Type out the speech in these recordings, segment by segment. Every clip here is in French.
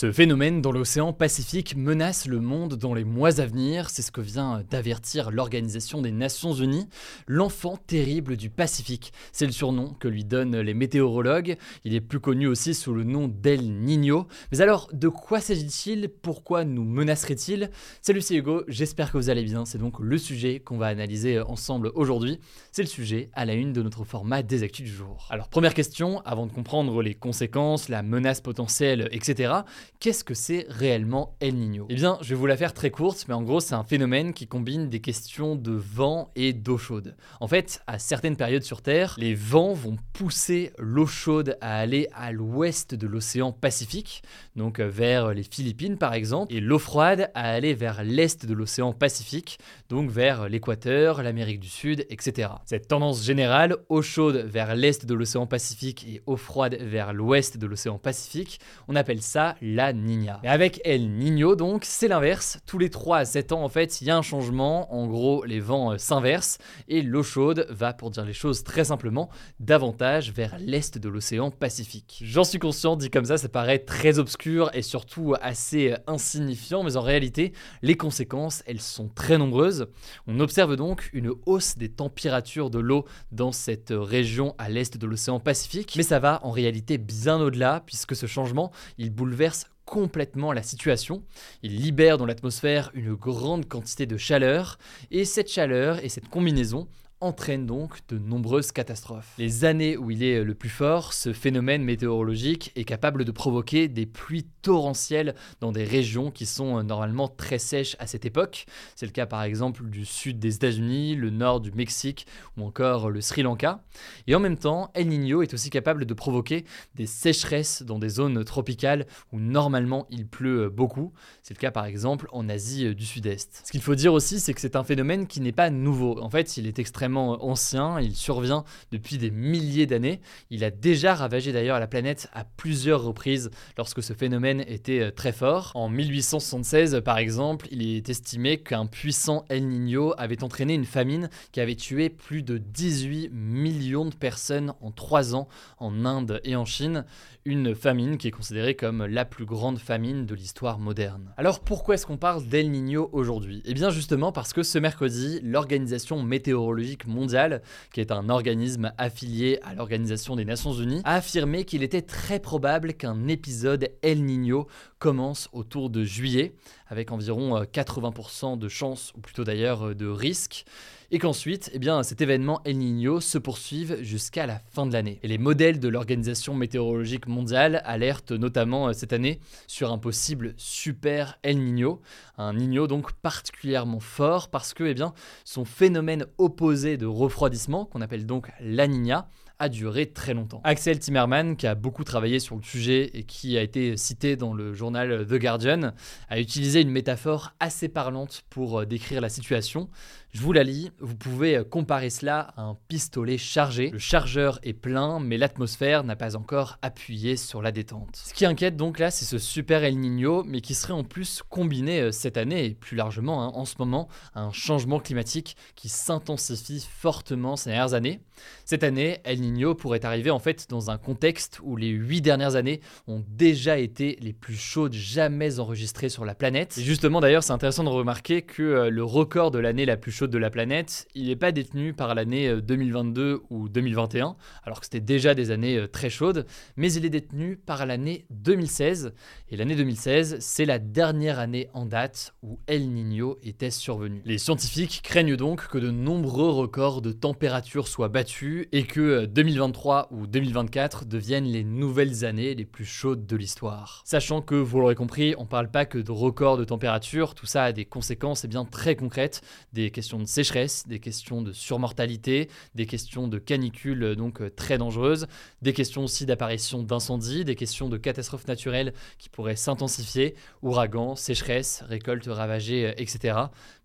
Ce phénomène dans l'océan Pacifique menace le monde dans les mois à venir, c'est ce que vient d'avertir l'Organisation des Nations Unies. L'enfant terrible du Pacifique, c'est le surnom que lui donnent les météorologues. Il est plus connu aussi sous le nom d'El Niño. Mais alors, de quoi s'agit-il? Pourquoi nous menacerait-il? Salut, c'est Hugo, j'espère que vous allez bien. C'est donc le sujet qu'on va analyser ensemble aujourd'hui. C'est le sujet à la une de notre format des actus du jour. Alors, première question, avant de comprendre les conséquences, la menace potentielle, etc., Qu'est-ce que c'est réellement El Niño? Eh bien, je vais vous la faire très courte, mais en gros, c'est un phénomène qui combine des questions de vent et d'eau chaude. En fait, à certaines périodes sur Terre, les vents vont pousser l'eau chaude à aller à l'ouest de l'océan Pacifique, donc euh, vers les Philippines par exemple, et l'eau froide à aller vers l'est de l'océan Pacifique, donc vers l'équateur, l'Amérique du Sud, etc. Cette tendance générale, eau chaude vers l'est de l'océan Pacifique et eau froide vers l'ouest de l'océan Pacifique, on appelle ça la Niña. Et avec El Niño, donc, c'est l'inverse. Tous les 3 à 7 ans, en fait, il y a un changement. En gros, les vents euh, s'inversent et l'eau chaude va, pour dire les choses très simplement, davantage vers l'est de l'océan Pacifique. J'en suis conscient, dit comme ça, ça paraît très obscur et surtout assez euh, insignifiant, mais en réalité, les conséquences, elles sont très nombreuses. On observe donc une hausse des températures de l'eau dans cette région à l'est de l'océan Pacifique, mais ça va en réalité bien au-delà, puisque ce changement, il bouleverse complètement la situation. Il libère dans l'atmosphère une grande quantité de chaleur, et cette chaleur et cette combinaison entraîne donc de nombreuses catastrophes. Les années où il est le plus fort, ce phénomène météorologique est capable de provoquer des pluies torrentielles dans des régions qui sont normalement très sèches à cette époque. C'est le cas par exemple du sud des États-Unis, le nord du Mexique ou encore le Sri Lanka. Et en même temps, El Niño est aussi capable de provoquer des sécheresses dans des zones tropicales où normalement il pleut beaucoup. C'est le cas par exemple en Asie du Sud-Est. Ce qu'il faut dire aussi, c'est que c'est un phénomène qui n'est pas nouveau. En fait, il est extrêmement ancien, il survient depuis des milliers d'années. Il a déjà ravagé d'ailleurs la planète à plusieurs reprises lorsque ce phénomène était euh, très fort. En 1876 par exemple, il est estimé qu'un puissant El Niño avait entraîné une famine qui avait tué plus de 18 millions de personnes en 3 ans en Inde et en Chine, une famine qui est considérée comme la plus grande famine de l'histoire moderne. Alors pourquoi est-ce qu'on parle d'El Niño aujourd'hui? Eh bien justement parce que ce mercredi, l'Organisation météorologique mondiale, qui est un organisme affilié à l'Organisation des Nations Unies, a affirmé qu'il était très probable qu'un épisode El Niño commence autour de juillet, avec environ 80% euh, de chances, ou plutôt d'ailleurs euh, de risque, et qu'ensuite, eh cet événement El Niño se poursuive jusqu'à la fin de l'année. Et les modèles de l'Organisation météorologique mondiale alertent notamment euh, cette année sur un possible super El Niño, un Niño donc particulièrement fort parce que eh son phénomène opposé de refroidissement, qu'on appelle donc la Niña, a duré très longtemps. Axel Timmerman, qui a beaucoup travaillé sur le sujet et qui a été cité dans le journal The Guardian, a utilisé une métaphore assez parlante pour euh, décrire la situation. Je vous la lis, vous pouvez euh, comparer cela à un pistolet chargé. Le chargeur est plein, mais l'atmosphère n'a pas encore appuyé sur la détente. Ce qui inquiète donc là, c'est ce super El Niño, mais qui serait en plus combiné euh, cette année et plus largement hein, en ce moment à un changement climatique qui s'intensifie fortement ces dernières années. Cette année, El Niño pourrait arriver en fait dans un contexte où les huit dernières années ont déjà été les plus chaudes jamais enregistrées sur la planète. Et justement d'ailleurs, c'est intéressant de remarquer que euh, le record de l'année la plus chaude de la planète, il n'est pas détenu par l'année 2022 euh, ou 2021, alors que c'était déjà des années euh, très chaudes, mais il est détenu par l'année 2016. Et l'année 2016, c'est la dernière année en date où El Niño était survenu. Les scientifiques craignent donc que de nombreux records de température soient battus et que 2023 euh, ou 2024 deviennent les nouvelles années les plus chaudes de l'histoire. Sachant que, vous l'aurez compris, on parle pas que de records de température, tout ça a des conséquences eh bien, très concrètes, des questions de sécheresse, des questions de surmortalité, des questions de canicules euh, donc euh, très dangereuses, des questions aussi d'apparition d'incendies, des questions de catastrophes naturelles qui pourraient s'intensifier, ouragans, sécheresse, récoltes ravagées, etc.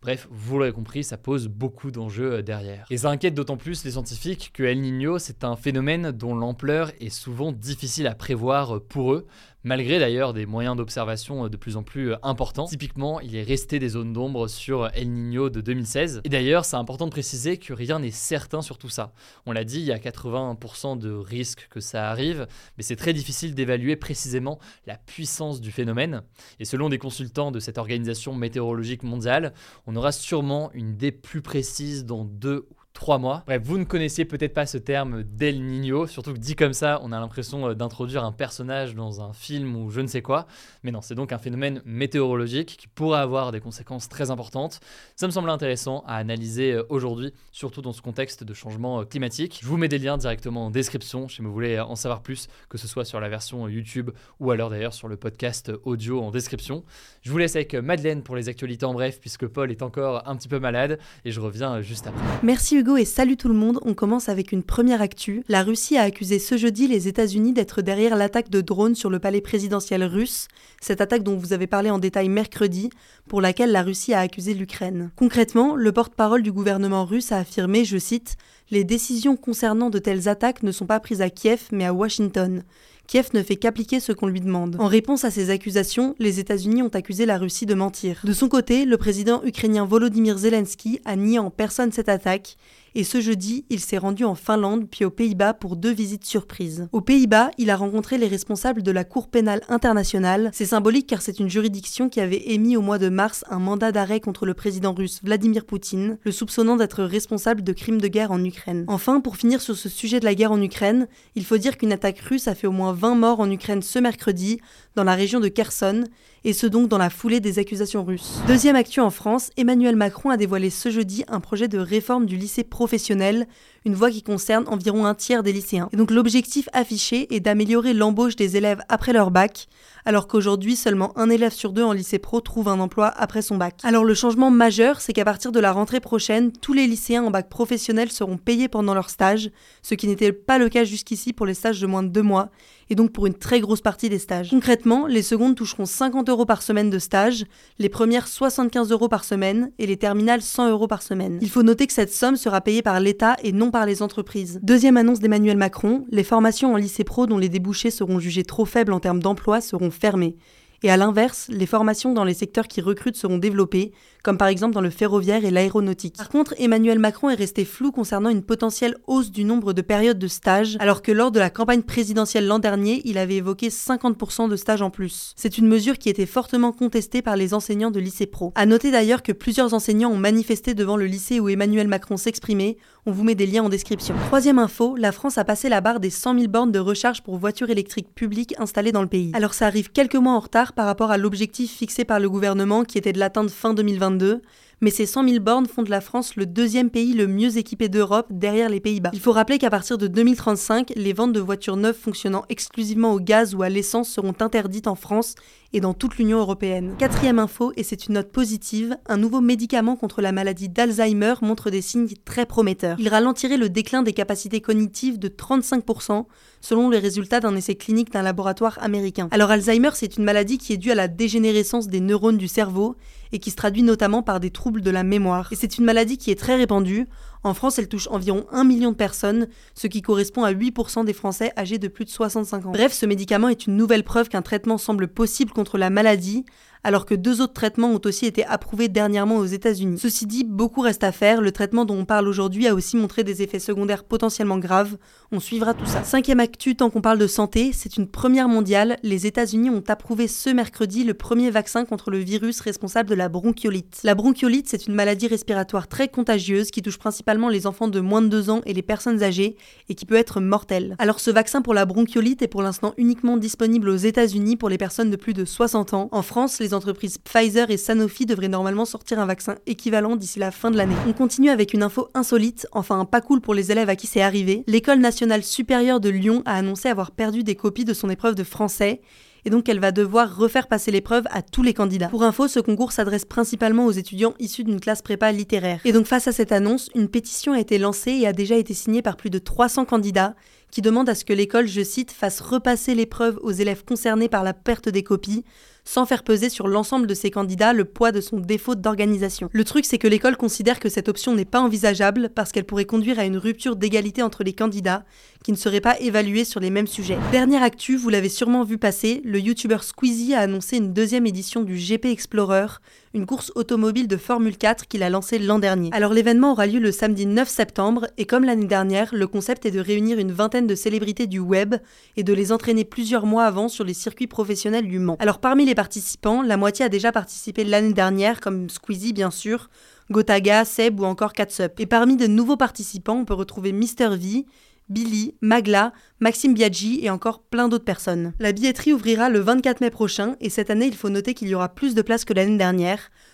Bref, vous l'aurez compris, ça pose beaucoup d'enjeux derrière. Et ça inquiète d'autant plus les scientifiques que El Niño, c'est un phénomène dont l'ampleur est souvent difficile à prévoir pour eux, malgré d'ailleurs des moyens d'observation de plus en plus importants. Typiquement, il est resté des zones d'ombre sur El Niño de 2016. Et d'ailleurs, c'est important de préciser que rien n'est certain sur tout ça. On l'a dit, il y a 80% de risques que ça arrive, mais c'est très difficile d'évaluer précisément la puissance du phénomène. Et selon des consultants de cette organisation météorologique mondiale, on aura sûrement une idée plus précise dans deux ou trois mois. Bref, vous ne connaissiez peut-être pas ce terme d'El Niño, surtout que dit comme ça, on a l'impression euh, d'introduire un personnage dans un film ou je ne sais quoi. Mais non, c'est donc un phénomène météorologique qui pourrait avoir des conséquences très importantes. Ça me semble intéressant à analyser euh, aujourd'hui, surtout dans ce contexte de changement euh, climatique. Je vous mets des liens directement en description si vous voulez en savoir plus, que ce soit sur la version YouTube ou alors d'ailleurs sur le podcast audio en description. Je vous laisse avec Madeleine pour les actualités en bref, puisque Paul est encore un petit peu malade et je reviens juste après. Merci Et salut tout le monde. On commence avec une première actu. La Russie a accusé ce jeudi les États-Unis d'être derrière l'attaque de drones sur le palais présidentiel russe, cette attaque dont vous avez parlé en détail mercredi, pour laquelle la Russie a accusé l'Ukraine. Concrètement, le porte-parole du gouvernement russe a affirmé, je cite, Les décisions concernant de telles attaques ne sont pas prises à Kiev mais à Washington. Kiev ne fait qu'appliquer ce qu'on lui demande. En réponse à ces accusations, les États-Unis ont accusé la Russie de mentir. De son côté, le président ukrainien Volodymyr Zelensky a nié en personne cette attaque et ce jeudi, il s'est rendu en Finlande puis aux Pays-Bas pour deux visites surprises. Aux Pays-Bas, il a rencontré les responsables de la Cour pénale internationale. C'est symbolique car c'est une juridiction qui avait émis au mois de mars un mandat d'arrêt contre le président russe Vladimir Poutine, le soupçonnant d'être responsable de crimes de guerre en Ukraine. Enfin, pour finir sur ce sujet de la guerre en Ukraine, il faut dire qu'une attaque russe a fait au moins 20 morts en Ukraine ce mercredi, dans la région de Kherson, et ce donc dans la foulée des accusations russes. Deuxième actu en France, Emmanuel Macron a dévoilé ce jeudi un projet de réforme du lycée professionnel, une voie qui concerne environ un tiers des lycéens. Et donc l'objectif affiché est d'améliorer l'embauche des élèves après leur bac, alors qu'aujourd'hui seulement un élève sur deux en lycée pro trouve un emploi après son bac. Alors le changement majeur, c'est qu'à partir de la rentrée prochaine, tous les lycéens en bac professionnel seront payés pendant leur stage, ce qui n'était pas le cas jusqu'ici pour les stages de moins de deux mois, et donc pour une très grosse partie des stages. Concrètement, les secondes toucheront 50 euros par semaine de stage, les premières 75 euros par semaine et les terminales 100 euros par semaine. Il faut noter que cette somme sera payée par l'État et non par les entreprises. Deuxième annonce d'Emmanuel Macron, les formations en lycée pro dont les débouchés seront jugés trop faibles en termes d'emploi seront fermées. Et à l'inverse, les formations dans les secteurs qui recrutent seront développées, comme par exemple dans le ferroviaire et l'aéronautique. Par contre, Emmanuel Macron est resté flou concernant une potentielle hausse du nombre de périodes de stage, alors que lors de la campagne présidentielle l'an dernier, il avait évoqué 50% de stages en plus. C'est une mesure qui était fortement contestée par les enseignants de lycée pro. À noter d'ailleurs que plusieurs enseignants ont manifesté devant le lycée où Emmanuel Macron s'exprimait. On vous met des liens en description. Troisième info, la France a passé la barre des 100 000 bornes de recharge pour voitures électriques publiques installées dans le pays. Alors ça arrive quelques mois en retard par rapport à l'objectif fixé par le gouvernement qui était de l'atteindre fin 2022 mais ces 100 000 bornes font de la France le deuxième pays le mieux équipé d'Europe derrière les Pays-Bas. Il faut rappeler qu'à partir de 2035, les ventes de voitures neuves fonctionnant exclusivement au gaz ou à l'essence seront interdites en France et dans toute l'Union européenne. Quatrième info, et c'est une note positive, un nouveau médicament contre la maladie d'Alzheimer montre des signes très prometteurs. Il ralentirait le déclin des capacités cognitives de 35%, selon les résultats d'un essai clinique d'un laboratoire américain. Alors Alzheimer, c'est une maladie qui est due à la dégénérescence des neurones du cerveau et qui se traduit notamment par des troubles de la mémoire. Et c'est une maladie qui est très répandue. En France, elle touche environ 1 million de personnes, ce qui correspond à 8% des Français âgés de plus de 65 ans. Bref, ce médicament est une nouvelle preuve qu'un traitement semble possible contre la maladie, alors que deux autres traitements ont aussi été approuvés dernièrement aux États-Unis. Ceci dit, beaucoup reste à faire. Le traitement dont on parle aujourd'hui a aussi montré des effets secondaires potentiellement graves. On suivra tout ça. Cinquième actu, tant qu'on parle de santé, c'est une première mondiale. Les États-Unis ont approuvé ce mercredi le premier vaccin contre le virus responsable de la bronchiolite. La bronchiolite, c'est une maladie respiratoire très contagieuse qui touche principalement les enfants de moins de 2 ans et les personnes âgées et qui peut être mortelle. Alors ce vaccin pour la bronchiolite est pour l'instant uniquement disponible aux États-Unis pour les personnes de plus de 60 ans. En France, les entreprises Pfizer et Sanofi devraient normalement sortir un vaccin équivalent d'ici la fin de l'année. On continue avec une info insolite, enfin pas cool pour les élèves à qui c'est arrivé. L'école nationale supérieure de Lyon a annoncé avoir perdu des copies de son épreuve de français et donc elle va devoir refaire passer l'épreuve à tous les candidats. Pour info, ce concours s'adresse principalement aux étudiants issus d'une classe prépa littéraire. Et donc face à cette annonce, une pétition a été lancée et a déjà été signée par plus de 300 candidats qui demandent à ce que l'école, je cite, fasse repasser l'épreuve aux élèves concernés par la perte des copies sans faire peser sur l'ensemble de ses candidats le poids de son défaut d'organisation. Le truc, c'est que l'école considère que cette option n'est pas envisageable parce qu'elle pourrait conduire à une rupture d'égalité entre les candidats qui ne seraient pas évalués sur les mêmes sujets. Dernière actu, vous l'avez sûrement vu passer, le youtubeur Squeezie a annoncé une deuxième édition du GP Explorer, une course automobile de Formule 4 qu'il a lancée l'an dernier. Alors l'événement aura lieu le samedi 9 septembre et comme l'année dernière, le concept est de réunir une vingtaine de célébrités du web et de les entraîner plusieurs mois avant sur les circuits professionnels du Mans. Alors parmi les participants, la moitié a déjà participé l'année dernière comme Squeezie bien sûr, Gotaga, Seb ou encore Catsup. Et parmi de nouveaux participants, on peut retrouver Mister V, Billy, Magla, Maxime Biaggi et encore plein d'autres personnes. La billetterie ouvrira le 24 mai prochain et cette année il faut noter qu'il y aura plus de places que l'année dernière.